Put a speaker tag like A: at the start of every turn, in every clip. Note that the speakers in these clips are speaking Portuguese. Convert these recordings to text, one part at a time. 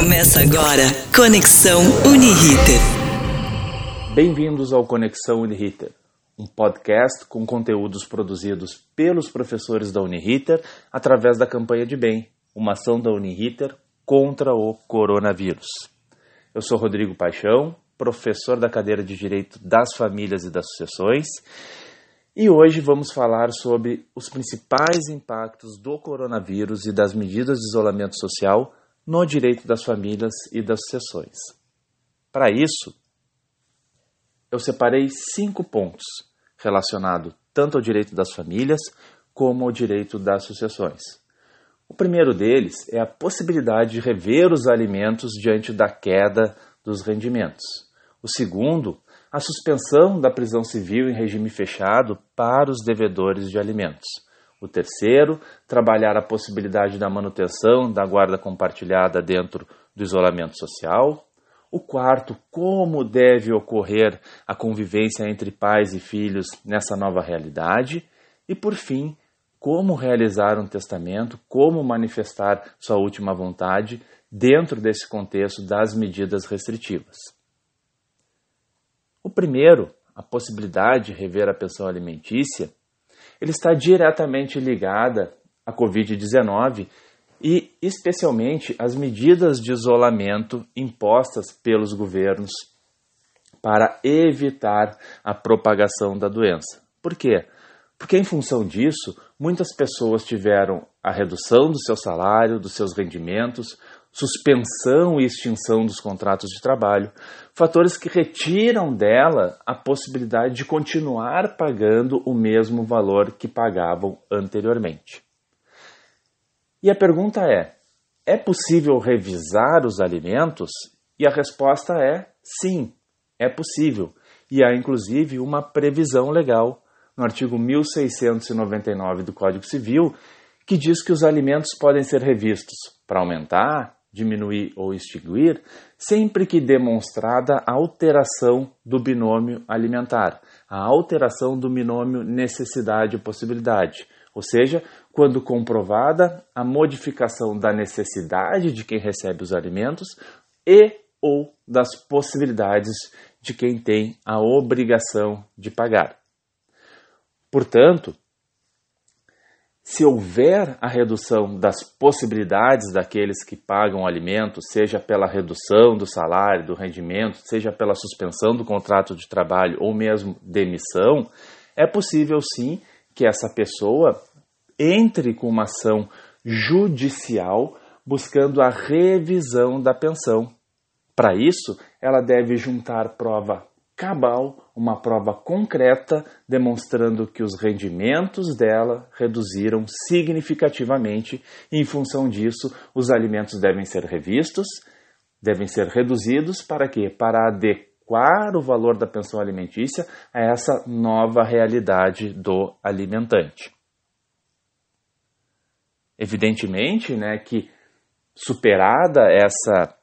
A: Começa agora Conexão Uniriter.
B: Bem-vindos ao Conexão Uniriter, um podcast com conteúdos produzidos pelos professores da Uniriter através da campanha de bem, uma ação da Uniriter contra o coronavírus. Eu sou Rodrigo Paixão, professor da cadeira de Direito das Famílias e das Sucessões, e hoje vamos falar sobre os principais impactos do coronavírus e das medidas de isolamento social no direito das famílias e das sucessões. Para isso, eu separei cinco pontos relacionados tanto ao direito das famílias como ao direito das sucessões. O primeiro deles é a possibilidade de rever os alimentos diante da queda dos rendimentos. O segundo, a suspensão da prisão civil em regime fechado para os devedores de alimentos. O terceiro, trabalhar a possibilidade da manutenção da guarda compartilhada dentro do isolamento social. O quarto, como deve ocorrer a convivência entre pais e filhos nessa nova realidade. E por fim, como realizar um testamento, como manifestar sua última vontade dentro desse contexto das medidas restritivas. O primeiro, a possibilidade de rever a pensão alimentícia, ele está diretamente ligada à Covid-19 e, especialmente, às medidas de isolamento impostas pelos governos para evitar a propagação da doença. Por quê? Porque, em função disso, muitas pessoas tiveram a redução do seu salário, dos seus rendimentos, suspensão e extinção dos contratos de trabalho, fatores que retiram dela a possibilidade de continuar pagando o mesmo valor que pagavam anteriormente. E a pergunta é: é possível revisar os alimentos? E a resposta é sim, é possível. E há inclusive uma previsão legal no artigo 1699 do Código Civil que diz que os alimentos podem ser revistos para aumentar, diminuir ou extinguir, sempre que demonstrada a alteração do binômio alimentar, a alteração do binômio necessidade-possibilidade, ou seja, quando comprovada a modificação da necessidade de quem recebe os alimentos e ou das possibilidades de quem tem a obrigação de pagar. Portanto, se houver a redução das possibilidades daqueles que pagam alimento, seja pela redução do salário, do rendimento, seja pela suspensão do contrato de trabalho ou mesmo demissão, é possível sim que essa pessoa entre com uma ação judicial buscando a revisão da pensão. Para isso, ela deve juntar prova cabal, uma prova concreta demonstrando que os rendimentos dela reduziram significativamente em função disso, os alimentos devem ser revistos, devem ser reduzidos para quê? Para adequar o valor da pensão alimentícia a essa nova realidade do alimentante. Evidentemente, né, que superada essa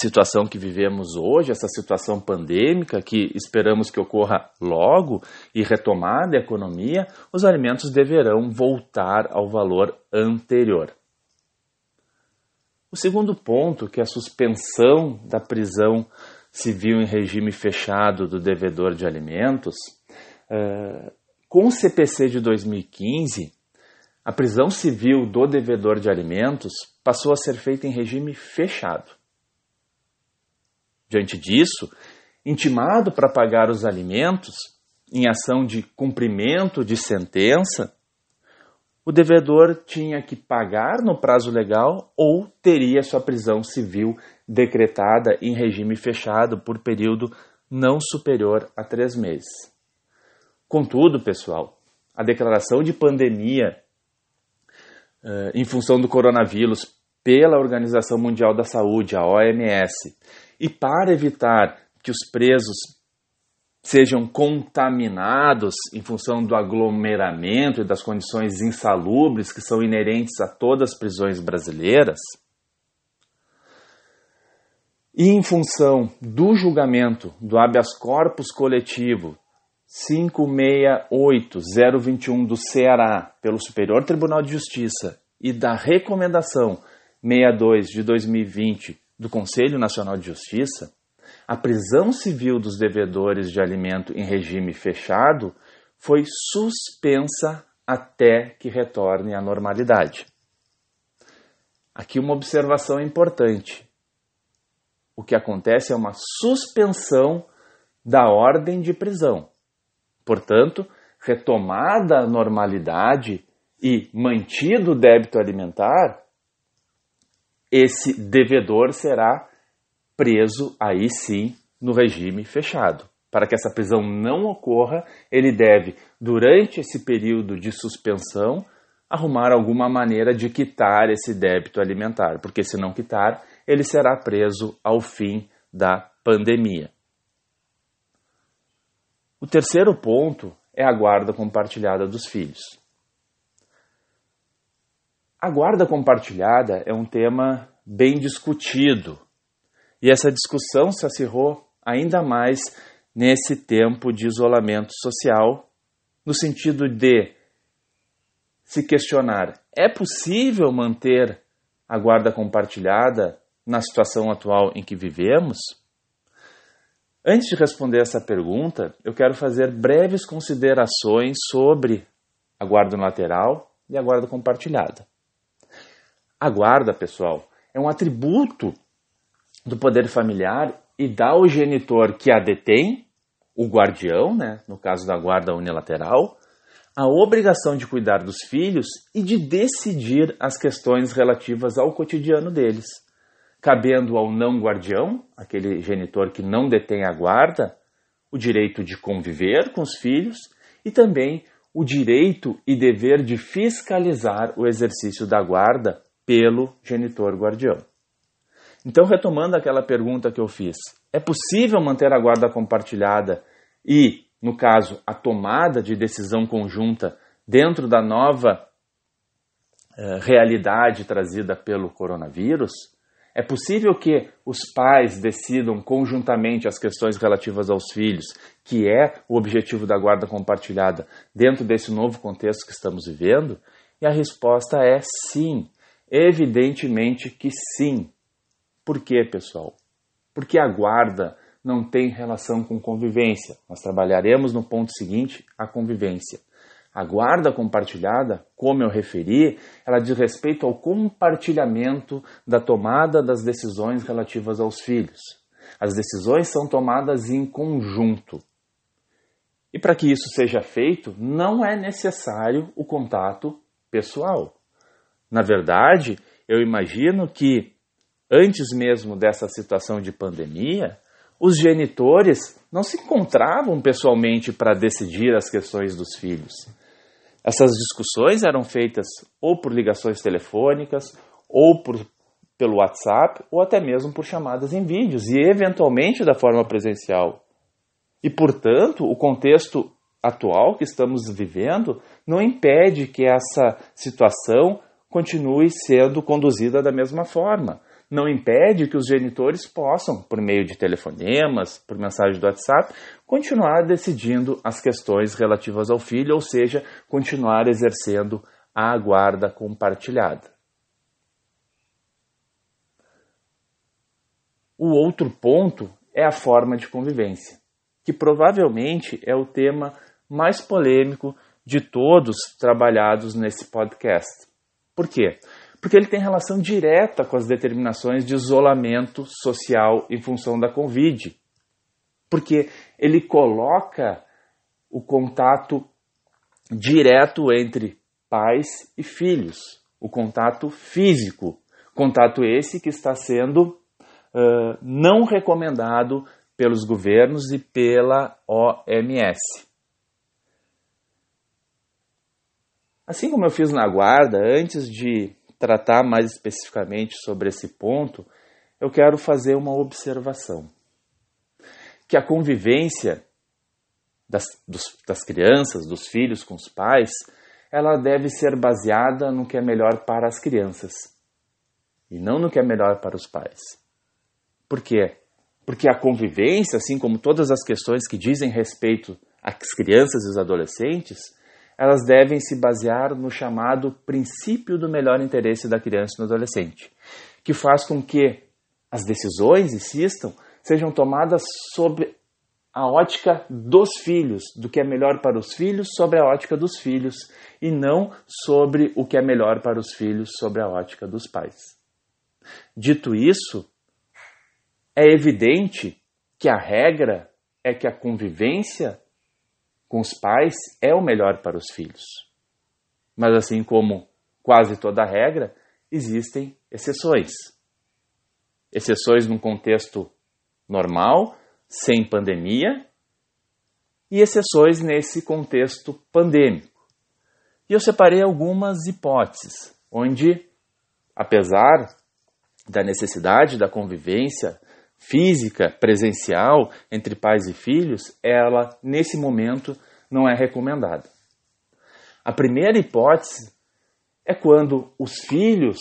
B: situação que vivemos hoje, essa situação pandêmica que esperamos que ocorra logo e retomada a economia, os alimentos deverão voltar ao valor anterior. O segundo ponto, que é a suspensão da prisão civil em regime fechado do devedor de alimentos, uh, com o CPC de 2015, a prisão civil do devedor de alimentos passou a ser feita em regime fechado. Diante disso, intimado para pagar os alimentos, em ação de cumprimento de sentença, o devedor tinha que pagar no prazo legal ou teria sua prisão civil decretada em regime fechado por período não superior a três meses. Contudo, pessoal, a declaração de pandemia uh, em função do coronavírus pela Organização Mundial da Saúde, a OMS, e para evitar que os presos sejam contaminados em função do aglomeramento e das condições insalubres que são inerentes a todas as prisões brasileiras, e em função do julgamento do habeas corpus coletivo 568021 do Ceará pelo Superior Tribunal de Justiça e da recomendação 62 de 2020 do Conselho Nacional de Justiça, a prisão civil dos devedores de alimento em regime fechado foi suspensa até que retorne à normalidade. Aqui uma observação importante. O que acontece é uma suspensão da ordem de prisão. Portanto, retomada a normalidade e mantido o débito alimentar, esse devedor será preso aí sim no regime fechado. Para que essa prisão não ocorra, ele deve, durante esse período de suspensão, arrumar alguma maneira de quitar esse débito alimentar, porque se não quitar, ele será preso ao fim da pandemia. O terceiro ponto é a guarda compartilhada dos filhos. A guarda compartilhada é um tema bem discutido e essa discussão se acirrou ainda mais nesse tempo de isolamento social, no sentido de se questionar: é possível manter a guarda compartilhada na situação atual em que vivemos? Antes de responder essa pergunta, eu quero fazer breves considerações sobre a guarda lateral e a guarda compartilhada. A guarda, pessoal, é um atributo do poder familiar e dá ao genitor que a detém, o guardião, né, no caso da guarda unilateral, a obrigação de cuidar dos filhos e de decidir as questões relativas ao cotidiano deles, cabendo ao não guardião, aquele genitor que não detém a guarda, o direito de conviver com os filhos e também o direito e dever de fiscalizar o exercício da guarda pelo genitor guardião. Então, retomando aquela pergunta que eu fiz, é possível manter a guarda compartilhada e, no caso, a tomada de decisão conjunta dentro da nova eh, realidade trazida pelo coronavírus? É possível que os pais decidam conjuntamente as questões relativas aos filhos, que é o objetivo da guarda compartilhada, dentro desse novo contexto que estamos vivendo? E a resposta é sim. Evidentemente que sim. Por quê, pessoal? Porque a guarda não tem relação com convivência. Nós trabalharemos no ponto seguinte a convivência. A guarda compartilhada, como eu referi, ela diz respeito ao compartilhamento da tomada das decisões relativas aos filhos. As decisões são tomadas em conjunto. E para que isso seja feito, não é necessário o contato pessoal. Na verdade, eu imagino que antes mesmo dessa situação de pandemia, os genitores não se encontravam pessoalmente para decidir as questões dos filhos. Essas discussões eram feitas ou por ligações telefônicas, ou por, pelo WhatsApp, ou até mesmo por chamadas em vídeos, e eventualmente da forma presencial. E, portanto, o contexto atual que estamos vivendo não impede que essa situação continue sendo conduzida da mesma forma não impede que os genitores possam, por meio de telefonemas, por mensagem do WhatsApp, continuar decidindo as questões relativas ao filho, ou seja, continuar exercendo a guarda compartilhada. O outro ponto é a forma de convivência, que provavelmente é o tema mais polêmico de todos trabalhados nesse podcast. Por quê? porque ele tem relação direta com as determinações de isolamento social em função da Covid. Porque ele coloca o contato direto entre pais e filhos, o contato físico, contato esse que está sendo uh, não recomendado pelos governos e pela OMS. Assim como eu fiz na guarda, antes de tratar mais especificamente sobre esse ponto, eu quero fazer uma observação. Que a convivência das, dos, das crianças, dos filhos com os pais, ela deve ser baseada no que é melhor para as crianças e não no que é melhor para os pais. Por quê? Porque a convivência, assim como todas as questões que dizem respeito às crianças e os adolescentes, elas devem se basear no chamado princípio do melhor interesse da criança e do adolescente, que faz com que as decisões, insistam, sejam tomadas sob a ótica dos filhos, do que é melhor para os filhos, sobre a ótica dos filhos, e não sobre o que é melhor para os filhos, sobre a ótica dos pais. Dito isso, é evidente que a regra é que a convivência com os pais é o melhor para os filhos. Mas assim como quase toda regra, existem exceções. Exceções num contexto normal, sem pandemia, e exceções nesse contexto pandêmico. E eu separei algumas hipóteses, onde, apesar da necessidade da convivência física, presencial, entre pais e filhos, ela, nesse momento, não é recomendada. A primeira hipótese é quando os filhos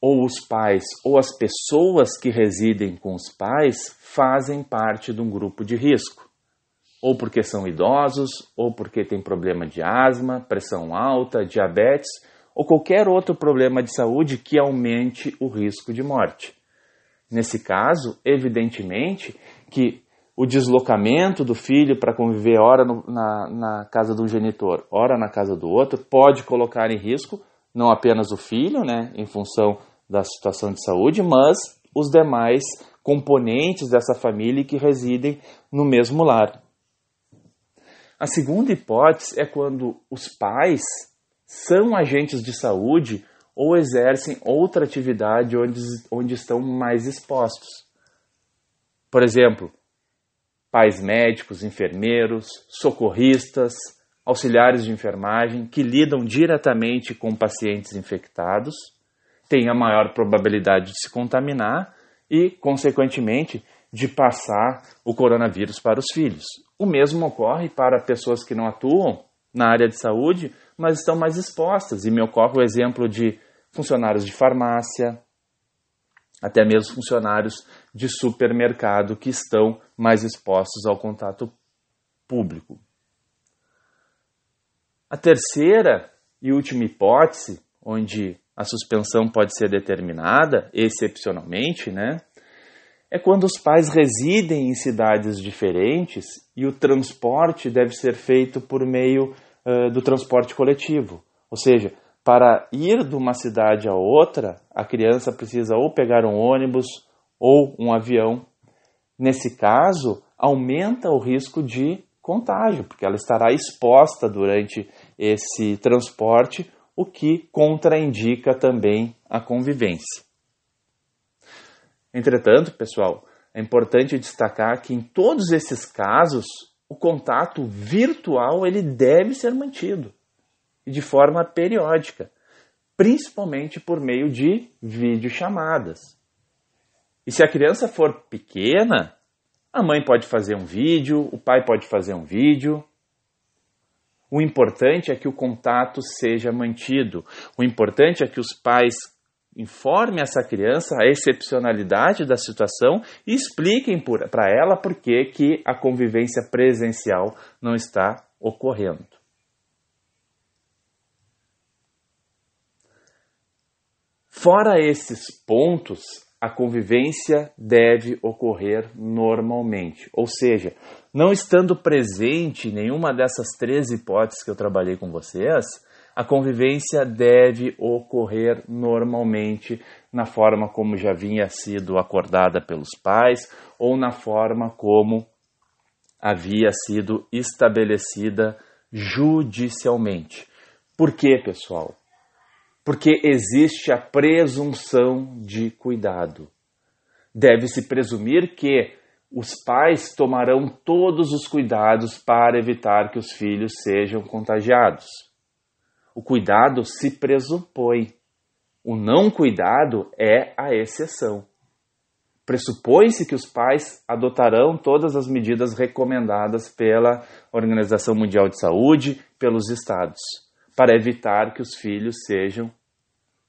B: ou os pais ou as pessoas que residem com os pais fazem parte de um grupo de risco, ou porque são idosos, ou porque têm problema de asma, pressão alta, diabetes ou qualquer outro problema de saúde que aumente o risco de morte. Nesse caso, evidentemente que o deslocamento do filho para conviver ora no, na, na casa do genitor, ora na casa do outro, pode colocar em risco não apenas o filho, né, em função da situação de saúde, mas os demais componentes dessa família que residem no mesmo lar. A segunda hipótese é quando os pais são agentes de saúde ou exercem outra atividade onde, onde estão mais expostos. Por exemplo, pais médicos, enfermeiros, socorristas, auxiliares de enfermagem que lidam diretamente com pacientes infectados têm a maior probabilidade de se contaminar e, consequentemente, de passar o coronavírus para os filhos. O mesmo ocorre para pessoas que não atuam na área de saúde, mas estão mais expostas. E me ocorre o exemplo de funcionários de farmácia, até mesmo funcionários de supermercado que estão mais expostos ao contato público. A terceira e última hipótese, onde a suspensão pode ser determinada excepcionalmente, né, é quando os pais residem em cidades diferentes e o transporte deve ser feito por meio uh, do transporte coletivo. Ou seja, para ir de uma cidade a outra, a criança precisa ou pegar um ônibus ou um avião. Nesse caso, aumenta o risco de contágio, porque ela estará exposta durante esse transporte, o que contraindica também a convivência. Entretanto, pessoal, é importante destacar que em todos esses casos o contato virtual ele deve ser mantido e de forma periódica, principalmente por meio de videochamadas. E se a criança for pequena, a mãe pode fazer um vídeo, o pai pode fazer um vídeo. O importante é que o contato seja mantido. O importante é que os pais informem essa criança a excepcionalidade da situação e expliquem para ela por que, que a convivência presencial não está ocorrendo. Fora esses pontos, a convivência deve ocorrer normalmente, ou seja, não estando presente nenhuma dessas três hipóteses que eu trabalhei com vocês, a convivência deve ocorrer normalmente na forma como já vinha sido acordada pelos pais ou na forma como havia sido estabelecida judicialmente. Por quê, pessoal? Porque existe a presunção de cuidado. Deve-se presumir que os pais tomarão todos os cuidados para evitar que os filhos sejam contagiados. O cuidado se pressupõe. O não cuidado é a exceção. Pressupõe-se que os pais adotarão todas as medidas recomendadas pela Organização Mundial de Saúde, pelos estados, para evitar que os filhos sejam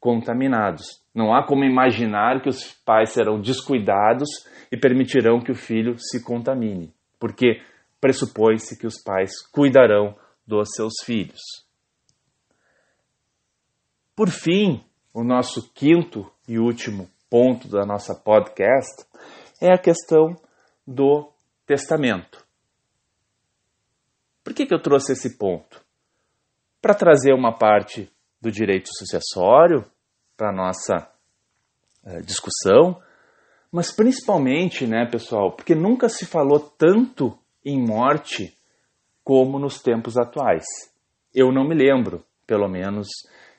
B: contaminados. Não há como imaginar que os pais serão descuidados e permitirão que o filho se contamine, porque pressupõe-se que os pais cuidarão dos seus filhos. Por fim, o nosso quinto e último ponto da nossa podcast é a questão do testamento. Por que, que eu trouxe esse ponto? Para trazer uma parte do direito sucessório para a nossa é, discussão, mas principalmente, né, pessoal, porque nunca se falou tanto em morte como nos tempos atuais. Eu não me lembro, pelo menos,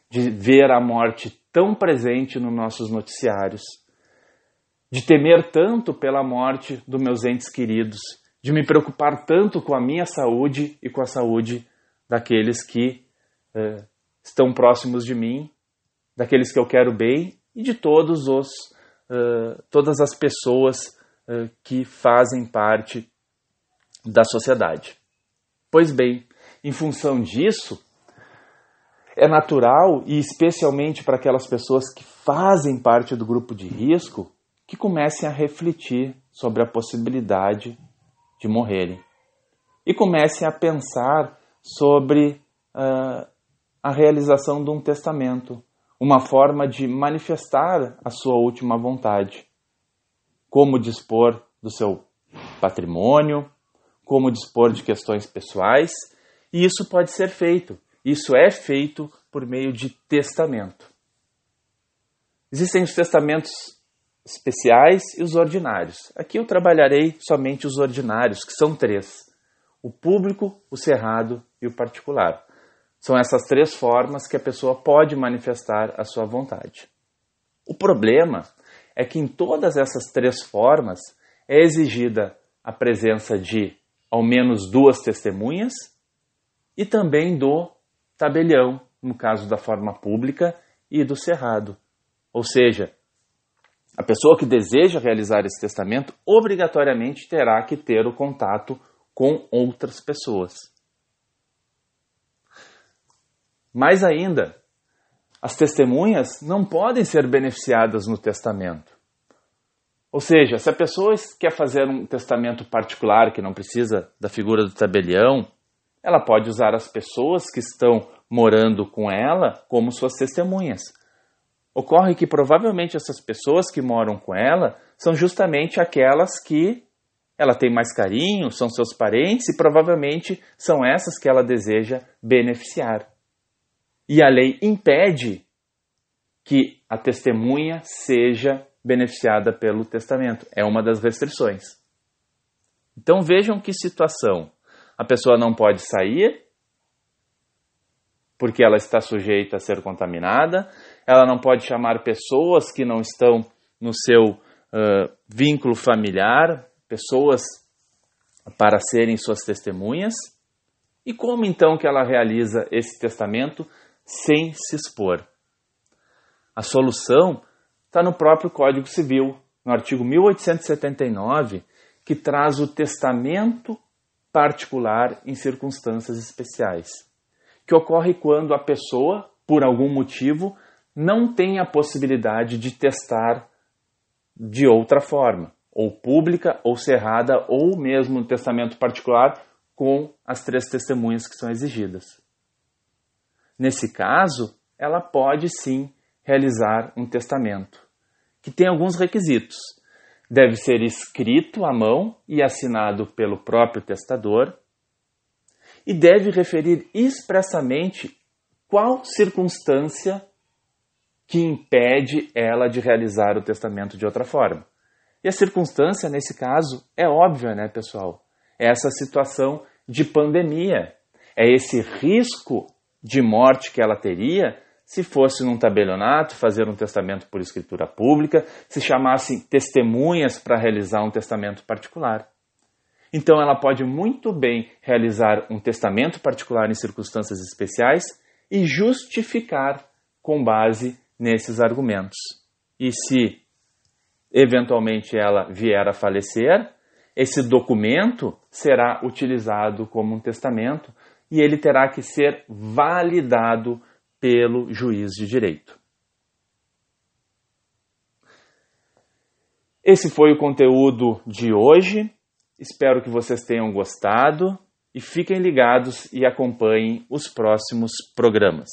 B: de ver a morte tão presente nos nossos noticiários, de temer tanto pela morte dos meus entes queridos, de me preocupar tanto com a minha saúde e com a saúde daqueles que uh, estão próximos de mim, daqueles que eu quero bem e de todos os uh, todas as pessoas uh, que fazem parte da sociedade. Pois bem, em função disso, é natural, e especialmente para aquelas pessoas que fazem parte do grupo de risco, que comecem a refletir sobre a possibilidade de morrerem. E comecem a pensar sobre uh, a realização de um testamento, uma forma de manifestar a sua última vontade. Como dispor do seu patrimônio, como dispor de questões pessoais, e isso pode ser feito isso é feito por meio de testamento. Existem os testamentos especiais e os ordinários. Aqui eu trabalharei somente os ordinários, que são três: o público, o cerrado e o particular. São essas três formas que a pessoa pode manifestar a sua vontade. O problema é que em todas essas três formas é exigida a presença de ao menos duas testemunhas e também do tabelião, no caso da forma pública, e do cerrado. Ou seja, a pessoa que deseja realizar esse testamento obrigatoriamente terá que ter o contato com outras pessoas. Mais ainda, as testemunhas não podem ser beneficiadas no testamento. Ou seja, se a pessoa quer fazer um testamento particular que não precisa da figura do tabelião, ela pode usar as pessoas que estão morando com ela como suas testemunhas. Ocorre que provavelmente essas pessoas que moram com ela são justamente aquelas que ela tem mais carinho, são seus parentes e provavelmente são essas que ela deseja beneficiar. E a lei impede que a testemunha seja beneficiada pelo testamento. É uma das restrições. Então vejam que situação. A pessoa não pode sair porque ela está sujeita a ser contaminada, ela não pode chamar pessoas que não estão no seu uh, vínculo familiar, pessoas para serem suas testemunhas. E como então que ela realiza esse testamento sem se expor? A solução está no próprio Código Civil, no artigo 1879, que traz o testamento particular em circunstâncias especiais, que ocorre quando a pessoa, por algum motivo, não tem a possibilidade de testar de outra forma, ou pública, ou cerrada, ou mesmo no testamento particular com as três testemunhas que são exigidas. Nesse caso, ela pode sim realizar um testamento, que tem alguns requisitos deve ser escrito à mão e assinado pelo próprio testador e deve referir expressamente qual circunstância que impede ela de realizar o testamento de outra forma. E a circunstância, nesse caso, é óbvia, né, pessoal? É essa situação de pandemia. É esse risco de morte que ela teria se fosse num tabelionato, fazer um testamento por escritura pública, se chamassem testemunhas para realizar um testamento particular. Então ela pode muito bem realizar um testamento particular em circunstâncias especiais e justificar com base nesses argumentos. E se eventualmente ela vier a falecer, esse documento será utilizado como um testamento e ele terá que ser validado pelo juiz de direito. Esse foi o conteúdo de hoje. Espero que vocês tenham gostado e fiquem ligados e acompanhem os próximos programas.